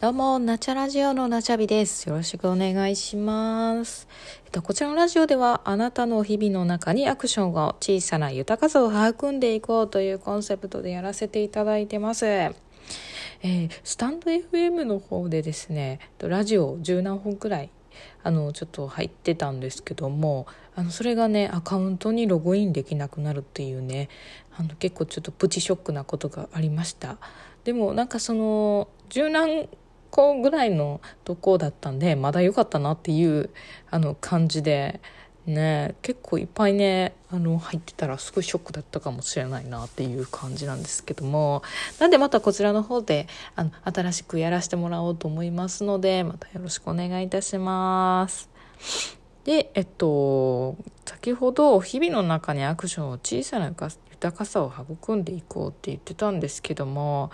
どうも、ナチャラジオのナチャビです。よろしくお願いします。えっと、こちらのラジオでは、あなたの日々の中にアクションを小さな豊かさを育んでいこうというコンセプトでやらせていただいてます。えースタンド FM の方でですね、ラジオ十何本くらい、あの、ちょっと入ってたんですけども、あの、それがね、アカウントにログインできなくなるっていうね、あの、結構ちょっとプチショックなことがありました。でも、なんかその、十何個ぐらいのとこだったんで、まだ良かったなっていう、あの、感じで、ね、結構いっぱいね、あの、入ってたらすごいショックだったかもしれないなっていう感じなんですけども、なんでまたこちらの方で、あの、新しくやらせてもらおうと思いますので、またよろしくお願いいたします。で、えっと、先ほど日々の中にアクションを小さな豊かさを育んでいこうって言ってたんですけども、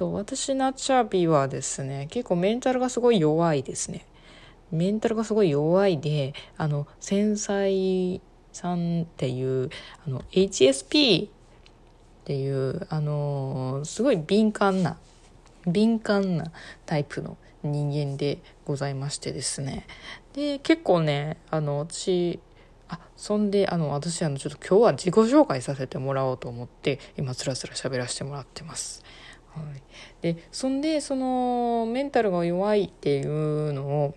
と、私ナチャビはですね、結構メンタルがすごい弱いですね。メンタルがすごい弱いで、あの、繊細さんっていう、あの、HSP っていう、あの、すごい敏感な、敏感なタイプの人間でございましてですね。で、結構ね、あの、私、あ、そんで、あの、私、あの、ちょっと今日は自己紹介させてもらおうと思って、今、つらつら喋らせてもらってます。はい。で、そんで、その、メンタルが弱いっていうのを、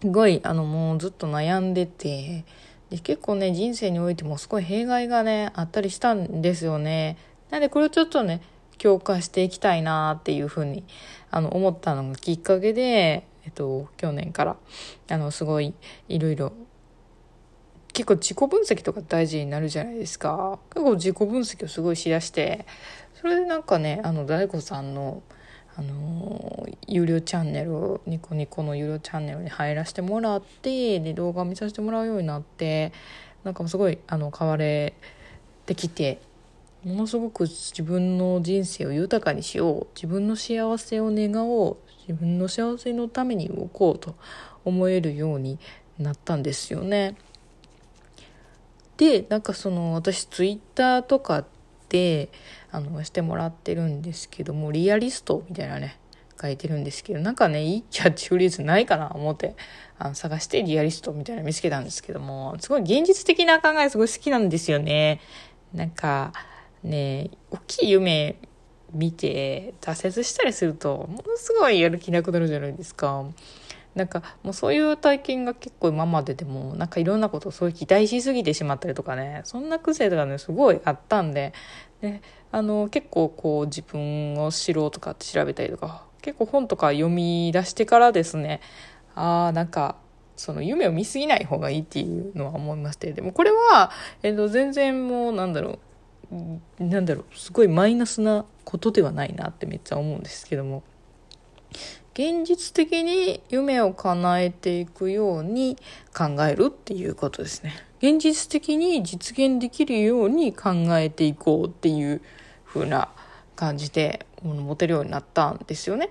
すごい、あの、もうずっと悩んでて、で、結構ね、人生においてもすごい弊害がね、あったりしたんですよね。なんで、これをちょっとね、強化していきたいなっていうふうに、あの、思ったのがきっかけで、えっと、去年から、あの、すごい、いろいろ、結構自己分析とか大事になるじゃないですか。結構自己分析をすごいしだして、それでなんかね、あの、大悟さんの、あの有料チャンネルニコニコの有料チャンネルに入らせてもらってで動画を見させてもらうようになってなんかすごいあの変われてきてものすごく自分の人生を豊かにしよう自分の幸せを願おう自分の幸せのために動こうと思えるようになったんですよね。でなんかその私ツイッターとかであのしてもらってるんですけどもリアリストみたいなね書いてるんですけどなんかねいいキャッチフレーズないかな思ってあの探してリアリストみたいなの見つけたんですけどもすごい現実的な考えすごい好きなんですよね。なんかね大きい夢見て挫折したりするとものすごいやる気なくなるじゃないですか。なんかもうそういう体験が結構今まででもなんかいろんなことをそういう期待しすぎてしまったりとかねそんな癖とかねすごいあったんでであの結構こう自分を知ろうとかって調べたりとか結構本とか読み出してからですねああなんかその夢を見すぎない方がいいっていうのは思いましてでもこれは、えっと、全然もうなんだろうなんだろうすごいマイナスなことではないなってめっちゃ思うんですけども現実的に夢を叶えていくように考えるっていうことですね。現実的に実現できるように考えていこうっていう風な感じで持てるようになったんですよね。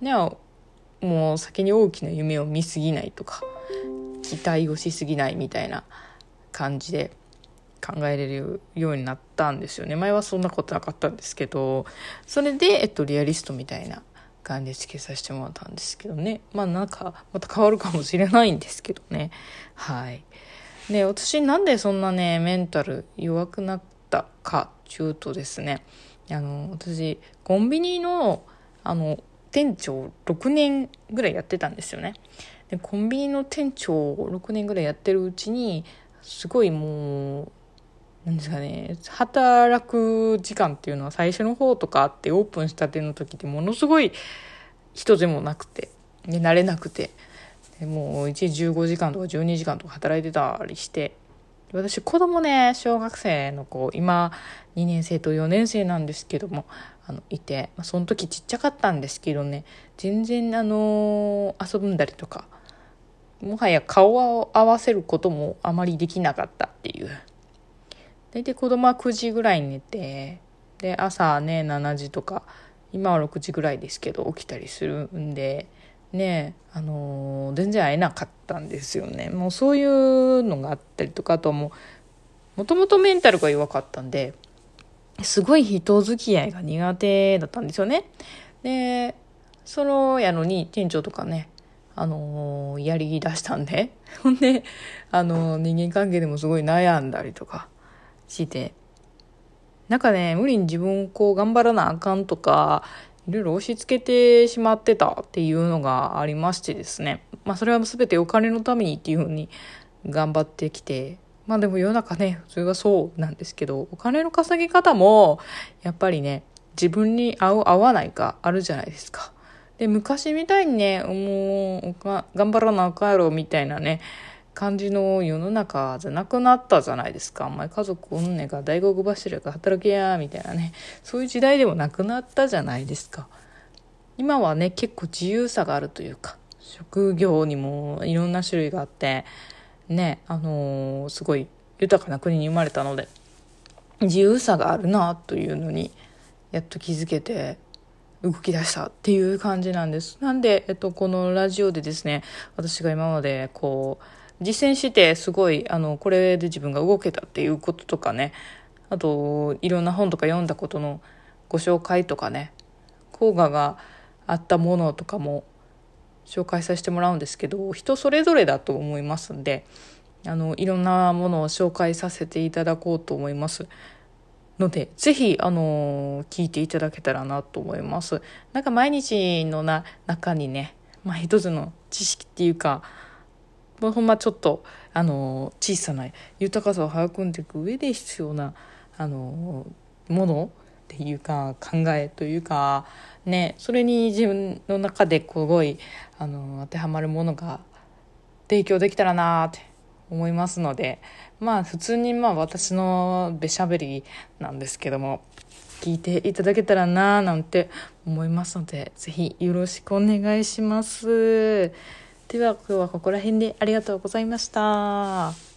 ねもう先に大きな夢を見すぎないとか期待をしすぎないみたいな感じで考えれるようになったんですよね。前はそんなことなかったんですけどそれで、えっと、リアリストみたいな感じでつけさせてもらったんですけどね。まあなんかまた変わるかもしれないんですけどね。はい。で私なんでそんなねメンタル弱くなったかちゅうとですねあの私コンビニのあの店長6年ぐらいやってたんですよね。でコンビニの店長を6年ぐらいやってるうちにすごいもうなんですかね、働く時間っていうのは最初の方とかあってオープンしたての時ってものすごい人でもなくて、慣れなくて、もう1時15時間とか12時間とか働いてたりして、私子供ね、小学生の子、今2年生と4年生なんですけども、あの、いて、その時ちっちゃかったんですけどね、全然あの遊ぶんだりとか、もはや顔を合わせることもあまりできなかったっていう。大体子供は9時ぐらいに寝てで朝ね7時とか今は6時ぐらいですけど起きたりするんでねあのー全然会えなかったんですよね。もうそういうのがあったりとかあとはもうもともとメンタルが弱かったんですごい人付き合いが苦手だったんですよね。でそのやのに店長とかねあのー、やりだしたんで。ほんであのー、人間関係でもすごい悩んだりとかして。なんかね無理に自分こう頑張らなあかんとかいろいろ押し付けてしまってたっていうのがありましてですね。まあそれは全てお金のためにっていうふうに頑張ってきて。まあでも世の中ね普通はそうなんですけどお金の稼ぎ方もやっぱりね自分に合う合わないかあるじゃないですか。で昔みたいにねもう頑張らなあかんやろみたいなね感じの世の中じゃなくなったじゃないですか。お前家族おんねんが大黒柱が働けやみたいなね。そういう時代でもなくなったじゃないですか。今はね、結構自由さがあるというか、職業にもいろんな種類があって、ね、あのー、すごい豊かな国に生まれたので、自由さがあるなというのに、やっと気づけて、動き出したっていう感じなんです。なんで、えっと、このラジオでですね、私が今までこう、実践してすごいあのこれで自分が動けたっていうこととかね。あといろんな本とか読んだことのご紹介とかね。効果があったものとかも紹介させてもらうんですけど人それぞれだと思いますんであのいろんなものを紹介させていただこうと思います。のでぜひあの聞いていただけたらなと思います。なんか毎日のな中にね、まあ、一つの知識っていうかほんまちょっとあの小さな豊かさを育んでいく上で必要なあのものっていうか考えというかねそれに自分の中ですごいあの当てはまるものが提供できたらなって思いますのでまあ普通にまあ私のべしゃべりなんですけども聞いていただけたらななんて思いますので是非よろしくお願いします。では今日はここら辺でありがとうございました。